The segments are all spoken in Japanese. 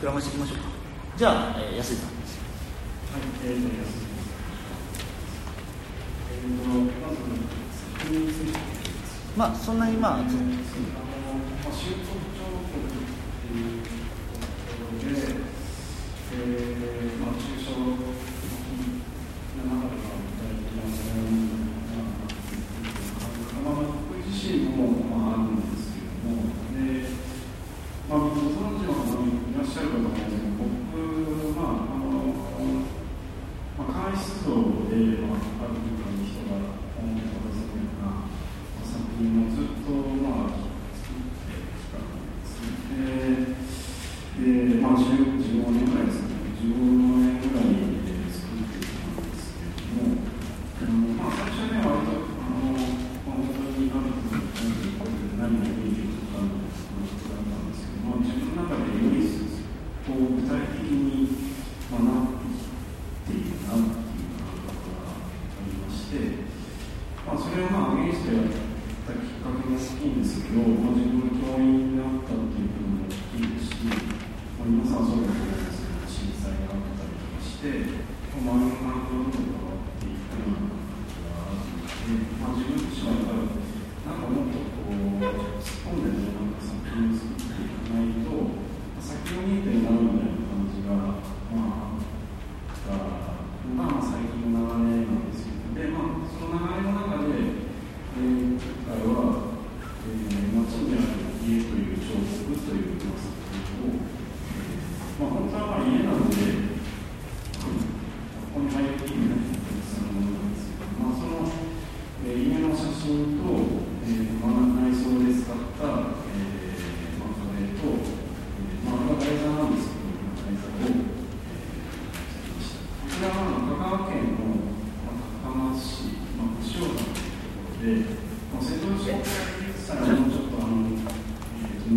膨らまていきましょうか。じゃあ、えー、安井さん。はい。えー、安井まあそんなにまあ、まあ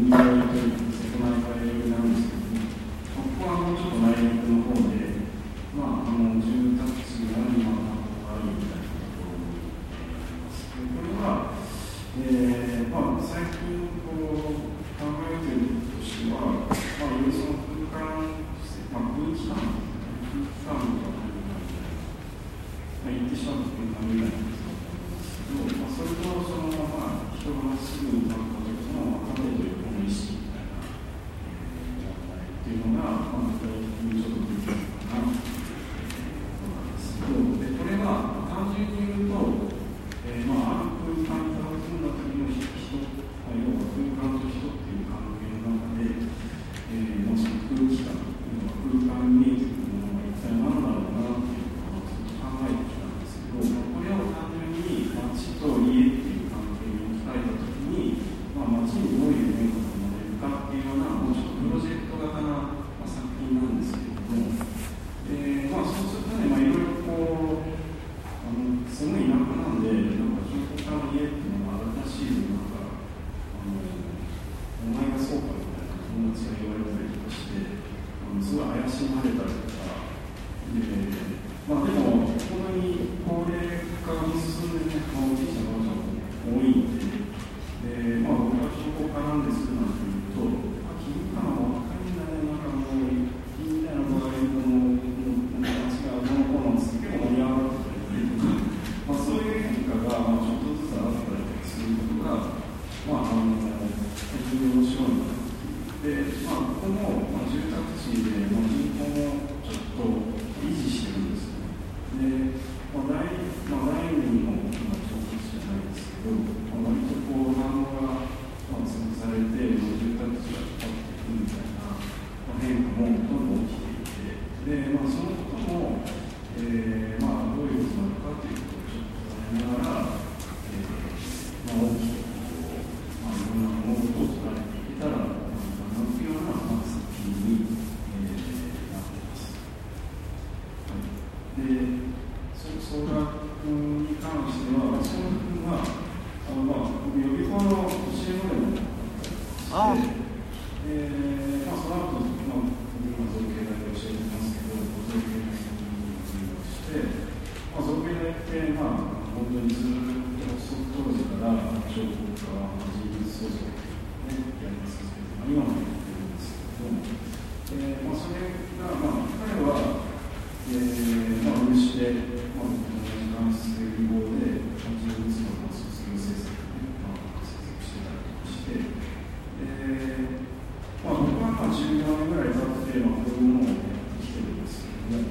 右側に、なんですけど、ここはもうちょっと内陸の方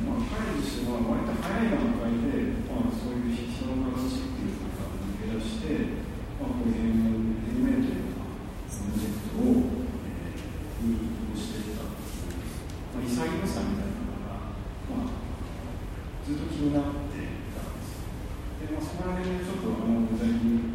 まあ、彼自身は割と早い段階で、まあ、そういう人の話っていうのか抜け出して、まあ、こういう平面というか、プロジェクトを、えー、に移行していった、まあ、潔さみたいなのが、まあ、ずっと気になっていたんです。でまあ、そこら辺でちょっとあの具体的に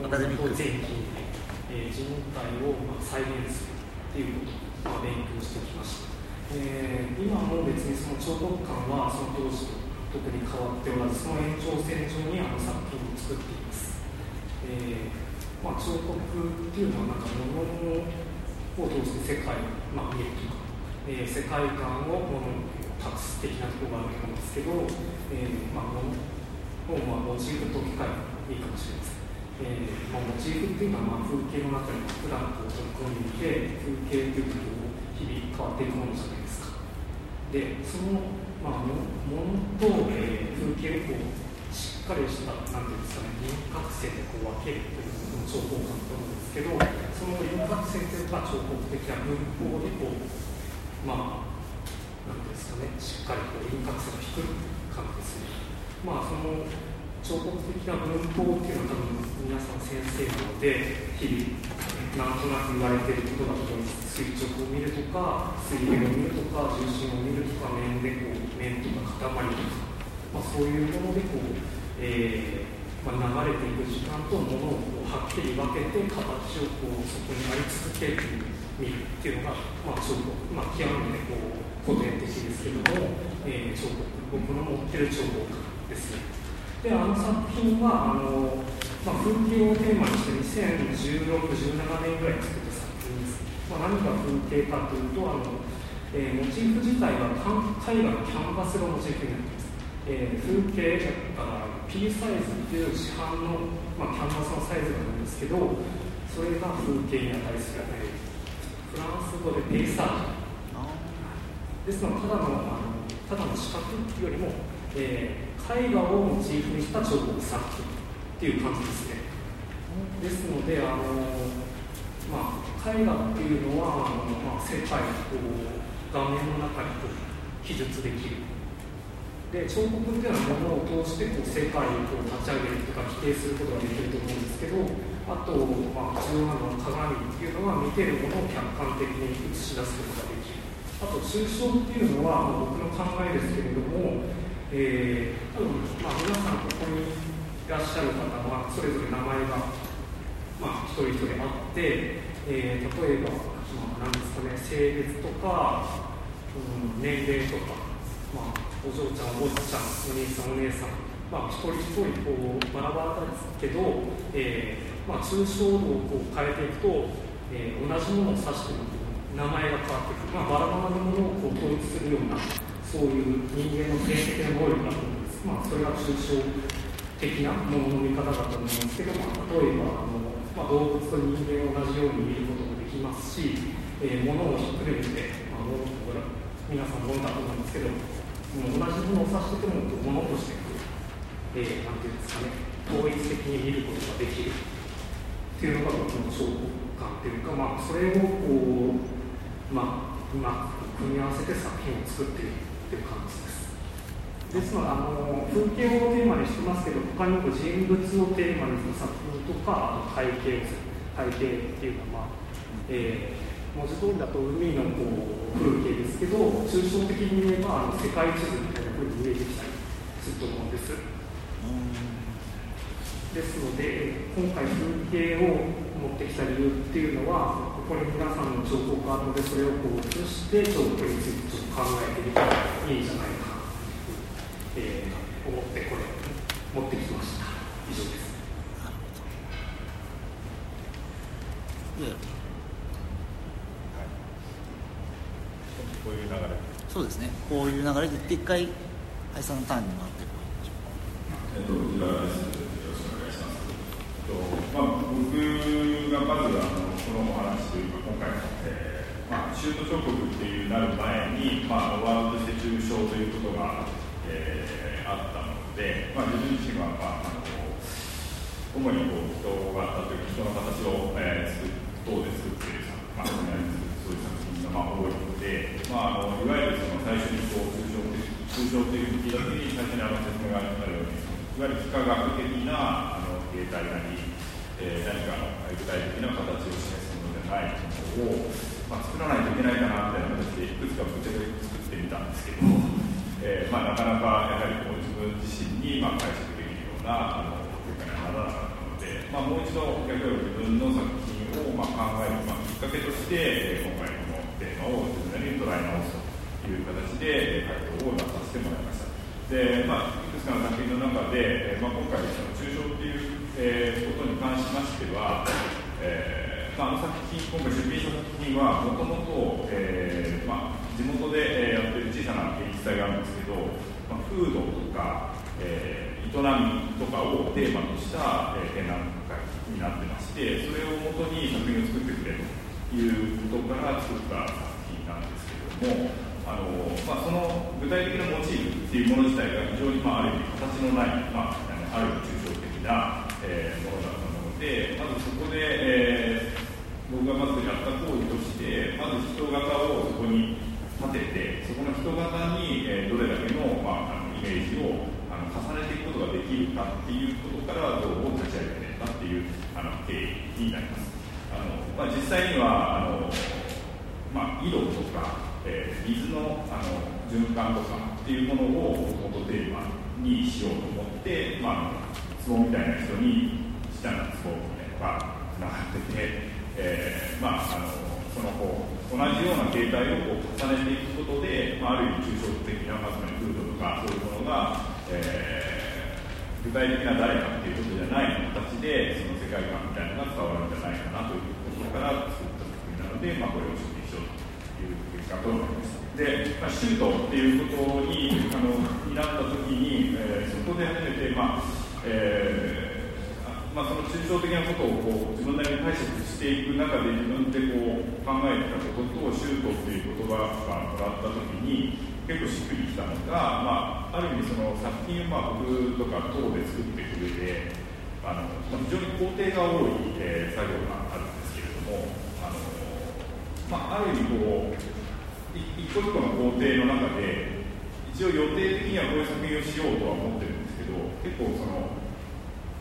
日本と全近代、えー、人体を、まあ、再現するっていうことを、まあ、勉強してきました。えー、今も別にその彫刻館はその当時と特に変わっておらず、その延長線上にあの作品を作っています。えーまあ、彫刻っていうのはなんか物を通して世界を、まあ、見るとか、えー、世界観を物に託す的なところがあると思うんですけど、えーまあ、物を、まあ、モチーフと機械いいかもしれません。えーまあ、モチーフっていうのはまあ風景の中に普段こう取り込んでいて風景ということを日々変わっていくものじゃないですか。でその、まあ、ものと、えー、風景をこうしっかりしたなんていうんですかね輪郭線でこう分けるというのが彫刻感と思うんですけどその輪郭線というのが彫刻的な文法でこうまあなんていうんですかねしっかりこう輪郭線を引く感じですねまあその彫刻的な文法っていうのは多分皆さん先生なので日々なんとなく言われてることだと思います垂直を見るとか水平を見るとか重心を見るとか面でこう面とか塊とか、まあ、そういうものでこう、えーまあ、流れていく時間とものをこうはっきり分けて形をこうそこにあり続ける見るっていうのが、まあ、彫刻、まあ、極めてこう古典的ですけども、えー、彫刻僕の持ってる彫刻ですね。であの作品はあの、まあ、風景をテーマにして2016、17年ぐらい作った作品です。まあ、何が風景かというとあの、えー、モチーフ自体は絵画のキャンバスがモチーフになっています。えー、風景だから P サイズっていう市販の、まあ、キャンバスのサイズがあるんですけどそれが風景に値する、えー、フランス語でペイサージですのでただのあのただの四角よりも、えー絵画をモチーフにした彫刻作品っていう感じですね。ですので、あのまあ、絵画っていうのは、あのまあ、世界を画面の中にこう記述できる。で彫刻っていうのはものを通してこう世界をこう立ち上げるとか否定することができると思うんですけどあと、まあ、重要なの鏡っていうのは見てるものを客観的に映し出すことができるあと抽象っていうのは、ま、僕の考えですけれどもえー、多分、まあ、皆さんここにいらっしゃる方はそれぞれ名前が、まあ、一人一人あって、えー、例えば、まあ、何ですかね性別とか、うん、年齢とか、まあ、お嬢ちゃんおじちゃんお兄さんお姉さん、まあ、一人一人こうバラバラですけど、えーまあ、抽象度をこう変えていくと、えー、同じものを指しても名前が変わっていく、まあ、バラバラなものをこう統一するようなそういう人間の性的な能力だと思うんです、まあ、それが抽象的なものの見方だと思いますけど、まあ、例えばあの、まあ、動物と人間を同じように見ることもできますし、えー、物をひっくるめて、まあ、これ皆さん物だと思うんですけど同じものを指してくるのと物としてくる、えー、なんていうんですかね統一的に見ることができるっていうのが僕の証拠感っていうか、まあ、それをこう、まあ、うまく組み合わせて作品を作っているっていう感じです。ですのであの風景をテーマにしてますけど他にも人物をテーマにした作品とかあと背景背景っていうのは、まあえー、文字通りだと海のこう風景ですけど抽象的に言えばあの世界地図みたいなふうに見えてきたりすると思うんです。ですので今回風景を持ってきた理由っていうのはここに皆さんの彫刻があるのでそれをこう移して彫刻について考えてみたらいいんじゃないかなと、えー、思ってこれ持ってきました以上です。こういう流れそうですね。こういう流れで一回林さんのターンに回ってえっと、浦和ですとまあ、僕がまずあのこのお話というか今回の、えーまあ、シュート彫刻っていうなる前に、まあ、ワードとして抽象ということが、えー、あったので、まあ、自分自身は、まあ、あの主にこう人が例えば人の形を、えー、作等で作っているまあ、そういう作品がまあ多いので、まあ、あのいわゆるその最初にこう抽象的抽象というふうに聞いた時に最初にあの説明があるようにいわゆる幾何学的なあの形態なり、えー、何かの具体的な形を示すものでないものを、まあ、作らないといけないかなみたいな形でいくつかぶっちゃけ作ってみたんですけど、えーまあ、なかなかやはりこう自分自身にまあ解釈できるようなあの結果にはならなかったので、まあ、もう一度逆に自分の作品をまあ考える、まあ、きっかけとして、今回このテーマを自分なりに捉え直すという形で回答を出させてもらいました。でまあ、いくつかの作品の中で、まあ、今回その抽象っていう、えー、ことに関しましては、えーまあ、あの作品今回出品した作品はもともとまあ地元で、やってる小さな芸術祭があるんですけど、まあ、風土とか、えー、営みとかをテーマとした、えー、展覧会になってましてそれをもとに作品を作ってくれということから作った作品なんですけれども。あのまあ、その具体的なモチーフっていうもの自体が非常に、まあ、ある意味形のない、まあ、ある抽象的な、えー、ものだったのでまずそこで、えー、僕がまずやった行為としてまず人型をそこに立ててそこの人型に、え、どれだけの,、まあ、あのイメージをあの重ねていくことができるかっていうことから像を立ち上げてたっていうあの経緯になります。あのまあ、実際にはあの、まあ、色とかえー、水のあの循環とかっていうものをもともとテーマにしようと思って、まあ、壺みたいな人に下の壺がつながってて、えー、まあ、あのそのこう同じような形態をこう重ねていくことで、まあ、ある意味抽象的なまつまり風土とかそういうものが、えー、具体的な誰かっていうことじゃない形でその世界観みたいなのが伝わるんじゃないかなというところから作った作品なので、まあ、これを出品しようとがと思います。で、まあ、シュートっていうことにあのになったときに、えー、そこで初めて、まあえーまあ、その抽象的なことをこう自分なりに解釈していく中で自分でこう考えてたこととシュートっていう言葉がもらったときに結構しっくりきたのが、まあ、ある意味その作品をまあ僕とか等で作ってく上であの、まあ、非常に工程が多い、えー、作業があるんですけれどもあの、まあ、ある意味こう一個一個の工程の中で一応予定的にはこういう作品をしようとは思ってるんですけど結構その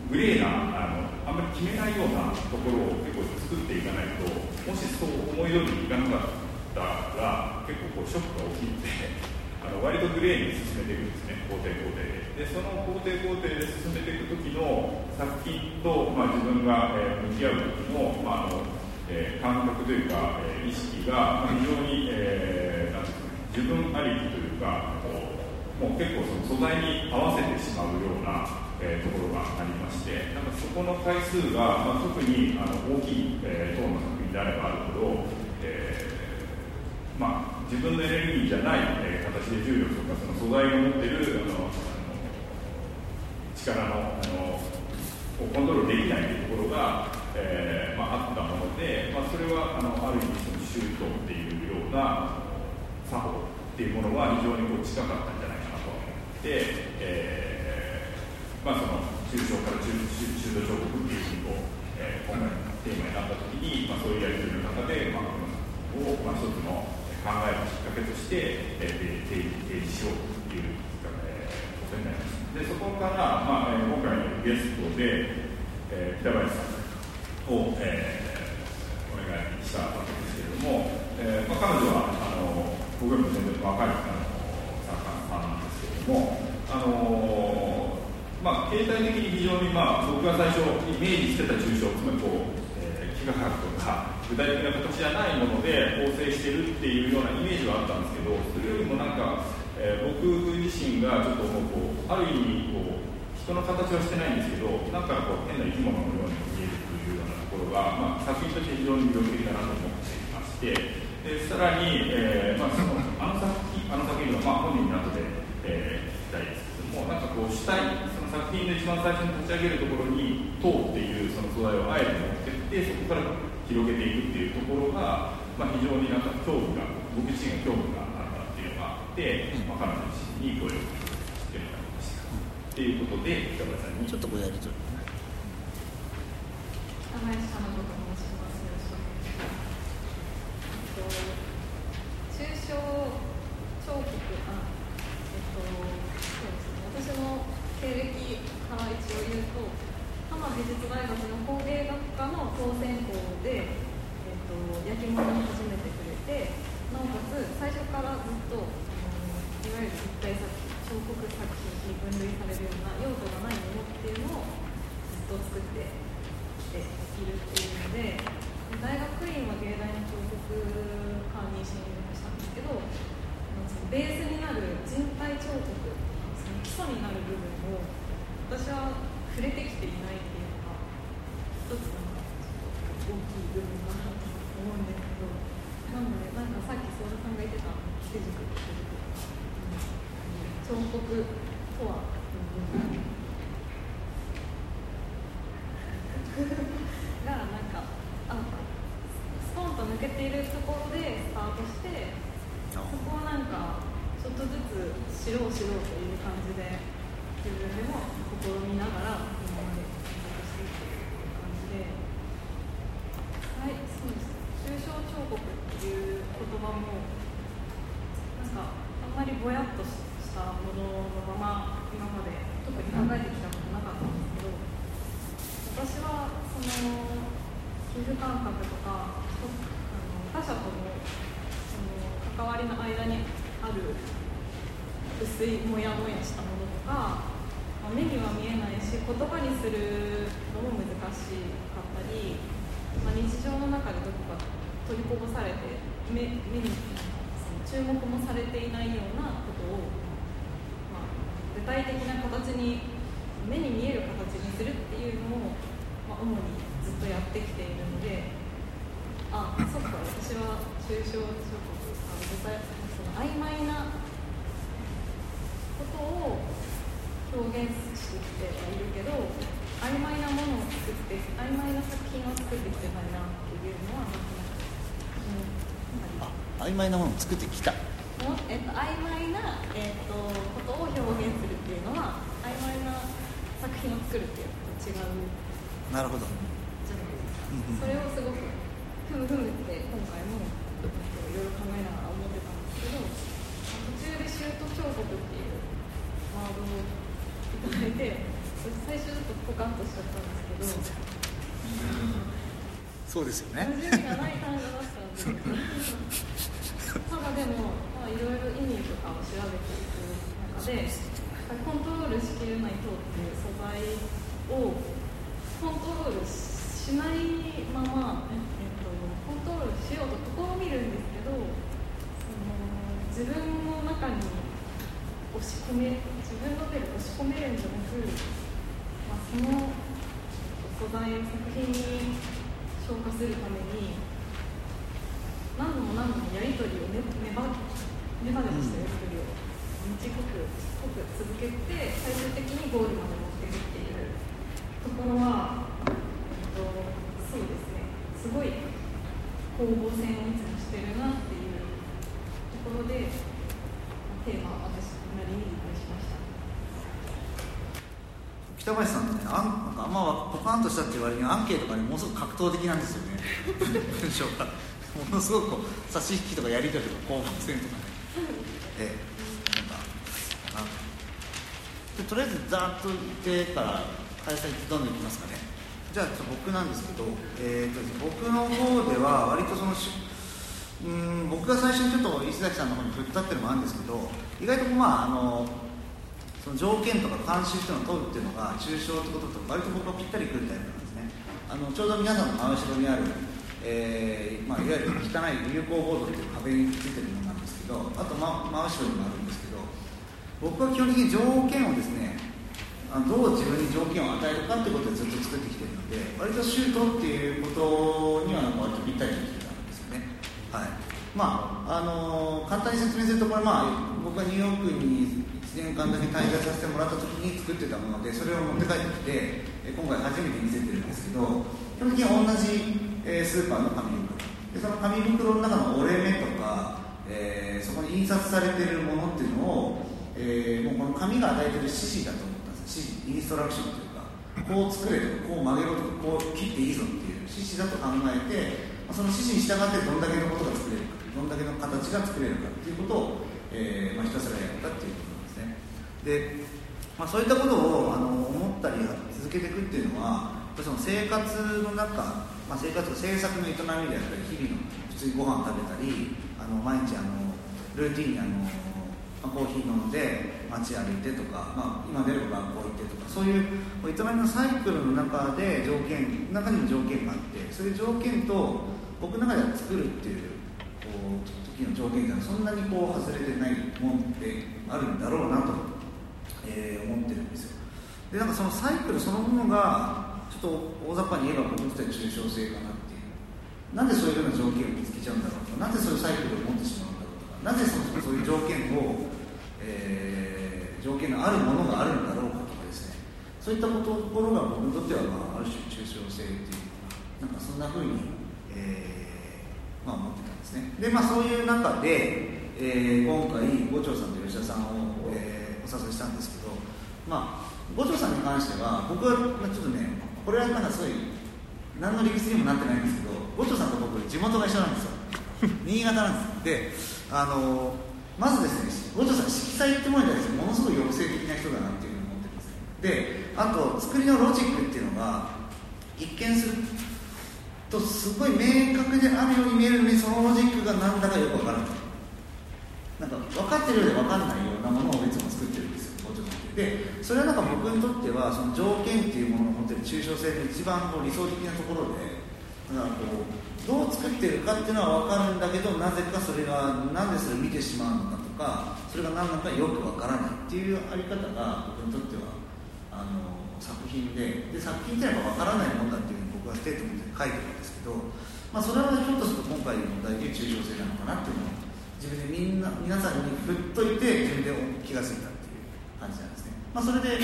グレーなあのあんまり決めないようなところを結構作っていかないともしそう思い通りにいかなかったら結構こうショックが起きてあの割とグレーに進めていくんですね工程工程でその工程工程で進めていく時の作品と、まあ、自分が、えー、向き合う時の,、まああのえー、感覚というか、えー、意識が、まあ、非常に、えー自分ありきというかもう結構その素材に合わせてしまうような、えー、ところがありましてなんかそこの回数が、まあ、特にあの大きい、えー、等の作品であればあるほど、えー、まあ、自分のエネルギーじゃない、えー、形で重力とかその素材が持ってるあの力のあのコントロールできないというところが、えーまあ、あったもので、まあ、それはあのある意味そのシュートっていうような作法っていうものは非常にこう近かったんじゃないかなと思って、えーまあ、その抽象から中中中途彫刻っていうふうにこう、えー、今回のテーマになった時に、まあ、そういうやり取りの中で、まあ、このを、まあ、一つの考えのきっかけとして、えー、提示しようという、えー、ことになります。でそこから、まあえー、今回のゲストで、えー、北林さんを、えー、お願いしたわけですけれども、えーまあ、彼女はあの僕よりも全然若いあの作家さんなんですけれども、あのまあ、形態的に非常に、まあ、僕が最初イメージしてた抽象つまりこう、えー、幾何学とか具体的な形じゃないもので構成してるっていうようなイメージはあったんですけどそれよりもなんか、えー、僕自身がちょっともうこうある意味こう人の形はしてないんですけどなんかこう変な生き物のように見えるというようなところが、まあ、作品として非常に魅力的だなと思っていまして。でさらに、えーまあ、そのあの作品あの作品の、まあ、本人に後で、えー、聞きたいですけどもなんかこう主体作品の一番最初に立ち上げるところに「塔」っていうその素材をあえて持ってってそこから広げていくっていうところが、まあ、非常になんか興味が僕自身が興味があったっていうのがあって、まあ、彼女自身にご用意してもらいました。ということで北村さんにちょっとごやりとり。北林彼女と申し抽象彫刻あえっとそうですね私の経歴から一応高専校で、えっと、焼き物に始めてくれてなおかつ最初からずっとあのいわゆる立体作品彫刻作品に分類されるような用途がないものっていうのをずっと作ってきているっていうので大学院は芸大の彫刻科に進学したんですけどそのベースになる人体彫刻その基礎になる部分を私は触れてきていないっていうのが一つなんかちょっと大きい部分かなと思うんですけどなのでなんかさっき相田さんが言ってた手軸手軸彫刻とは。がなん。かあストンと抜けているところでスタートしてそこをなん。かちょっとずつ知ろう知ろうという感じで自分でも試みながら今まで選択していっていう感じではいそうです抽象彫刻っていう言葉もなん。かあん。まりぼやっとしたもののまま今まで特に考えてきたことなかったんですけど私はその皮膚感覚とかあの他者とのその関わりの間にある薄いモヤモヤしたものとか、まあ、目には見えないし言葉にするのも難しかったり、まあ、日常の中でどこか取りこぼされて目目に注目もされていないようなことを、具体的な形に目に見える形にするっていうのを、まあ、主にずっとやってきているのであそっか私は抽象彫刻あの具体その曖昧なことを表現してきてはいるけど曖昧なものを作って曖昧な作品を作ってきてないなっていうのはなんとなく、うん、あ曖昧なものを作ってきた。もえっと、曖昧な、えっと、ことを表現するっていうのは曖昧な作品を作るっていうのと違う。なるほど。じゃないですか、うんうん。それをすごくふむふむって今回もえっといろいろ考えながら思ってたん。ですけど途中でシュート彫刻っていうワードをいただいて最初ちょっとポカンとしちゃったんですけどそうですよねたん。でただでも、まあ、いろいろ意味とかを調べていく中でコントロールしきれない塔っていう素材をコントロールしないまま、えっと、コントロールしようと試みるんですけどその自分の中に押し込め自分の手で押し込めるんじゃなく、まあ、その素材を作品に消化するために何度も何度もやり取りをねねばねばねばしたやり取りを短く濃く続けて最終的にゴールまで持っていくっていうところは、えっと、そうですねすごい攻防戦をいつもしてるなっていうところでテーマは私なりに理解しました。北林さんってねあんなんかあんまポカンとしたっていう割にアンケートがねものすごく格闘的なんですよね文章がものすごくこう差し引きとかやり取りとか攻防戦とかねええなんかあでとりあえずざーっと言ってから開催どんどんいきますかね。じゃあちょっと僕なんですけど、えーと僕の方では割とそのしうん僕が最初にちょっと石崎さんの方に振ったっていうのもあるんですけど意外とまああのその条件とか慣習っていうのを取るっていうのが抽象ってことと割と僕はぴったりくるタイプなんですね。あのちょうど皆さんの真後ろにある、えーまあ、いわゆる汚い流行ボードっていう壁についてるどあと、ま、真後ろにもあるんですけど僕は基本的に条件をですねどう自分に条件を与えるかってことでずっと作ってきてるので割とシュートっていうことには割とぴったりときてたんですよね。はい。まああの簡単に説明するとこれまあ僕がニューヨークに1年間だけ滞在させてもらった時に作ってたものでそれを持って帰ってきてえ今回初めて見せてるんですけど基本的には同じ、えースーパーの紙袋。でその紙袋の中の折れ目とか、えーそこに印刷されてるものっていうのを、えーもうこの紙が与えてる指示だと思ったんです指示インストラクションというかこう作れとかこう曲げろとかこう切っていいぞっていう指示だと考えてその指示に従ってどんだけのことが作れるかどんだけの形が作れるかっていうことを、えーまあ、ひたすらやったっていうことなんですね。で、まあ、そういったことをあの思ったり続けていくっていうのはその生活の中まあ、生活制作の営みであったり日々の普通にご飯食べたりの毎日あのルーティンにあの、ま、コーヒー飲んで街歩いてとか、まあ、今出れば学校行ってとかそういう営みのサイクルの中で条件中にも条件があってそういう条件と僕の中では作るっていうこう時の条件がそんなにこう外れてないもんであるんだろうなと、えー、思ってるんですよ。でなんかそのサイクルそのものがちょっと大雑把に言えば僕にとっては抽象性かななんでそういうような条件を見つけちゃうんだろうとかなぜそういうサイクルを持ってしまうんだろうとかなぜそもそういう条件を、えー、条件のあるものがあるんだろうかとかですね。そういったこところが僕にとっては、まあ、ある種抽象性っていうなんかそんなふうに、えーまあ、思ってたんですね。でまあそういう中で、えー、今回五長さんと吉田さんを、えー、お誘いしたんですけどまあ五条さんに関しては僕はちょっとねこれはなんかすごい何の理屈にもなってないんですけど五条さんと僕地元が一緒なんですよ。新潟なんです。であのまずですね五条さん色彩ってものに対してものすごい抑制的な人だなっていうふうに思ってます。であと作りのロジックっていうのが一見するとすごい明確であるように見えるのにそのロジックが何だかよく分からない。なんか分かってるようで分かんないようなものをいつも作っでそれはなんか僕にとってはその条件っていうものを持ってる抽象性の一番こう理想的なところでだかこうどう作ってるかっていうのは分かるんだけどなぜかそれがなんでそれを見てしまうのかとかそれが何なのかよく分からないっていうあり方が僕にとってはあの作品でで作品っていうのは分からないもんだっていうふうに僕はステートメントで書いてるんですけど、まあ、それはひょっとすると今回の問題で抽象性なのかなっていうのを自分でみんな皆さんに振っといて自分で気が付いたっていう感じなんですね、まあ、それで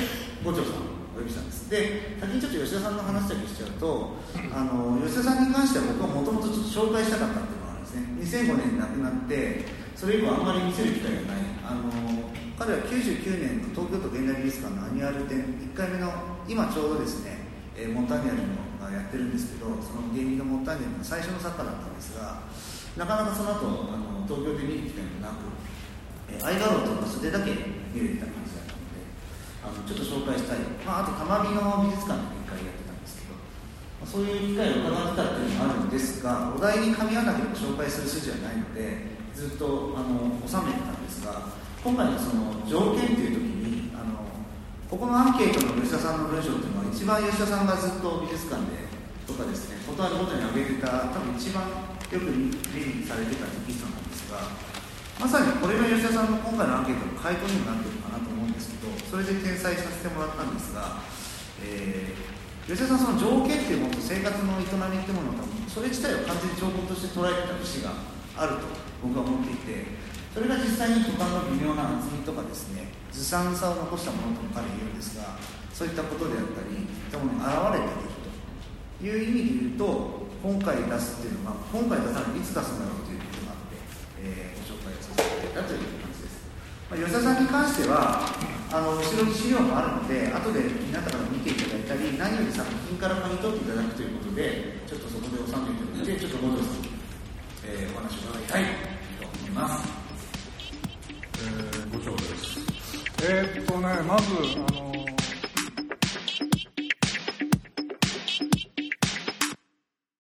五条さんお呼びしたんです。で先にちょっと吉田さんの話だけしちゃうとあの吉田さんに関しては僕はもともと紹介したかったっていうのがあるんですね。2005年に亡くなってそれ以降あんまり見せる機会がない。あの彼は99年の東京都現代美術館のアニュアル展1回目の今ちょうどですね、えー、モンターニアルのがやってるんですけどその芸人のモンターニアルの最初の作家だったんですがなかなかその後あの東京で見る機会もなく、えー、アイガローとかそれだけ見れてた感じあのちょっと紹介したい、まあ、あと玉美の美術館で一回やってたんですけど、まあ、そういう機会を伺ってたっていうのもあるんですがお題に噛み合わなければ紹介する筋はないのでずっとあの収めてたんですが今回のその条件っていう時にあのここのアンケートの吉田さんの文章っていうのは一番吉田さんがずっと美術館でとかですねことあるごとに挙げてた多分一番よく理にされてたテキストなんですがまさにこれが吉田さんの今回のアンケートの回答にもなってるかなと思うですけどそれで転載させてもらったんですが、えー、吉田さんその条件っていうものと生活の営みっていうものをそれ自体を完全に情報として捉えてた節があると僕は思っていてそれが実際に他の微妙な厚みとかですねずさんさを残したものとも彼言うんですがそういったことであったりそういったものが現れているという意味で言うと今回出すっていうのは今回出さないいつ出すんだろうということがあって、えー、ご紹介をさせていただいたという感じです、まあ、吉田さんに関してはあの後ろに資料もあるので後で皆様に見ていただいたり何より作品から嗅ぎ取っていただくということでちょっとそこで収めておいてちょっと五条さんに、えー、お話を伺いたいと思います。えー、五条です。えー、っとねまずあの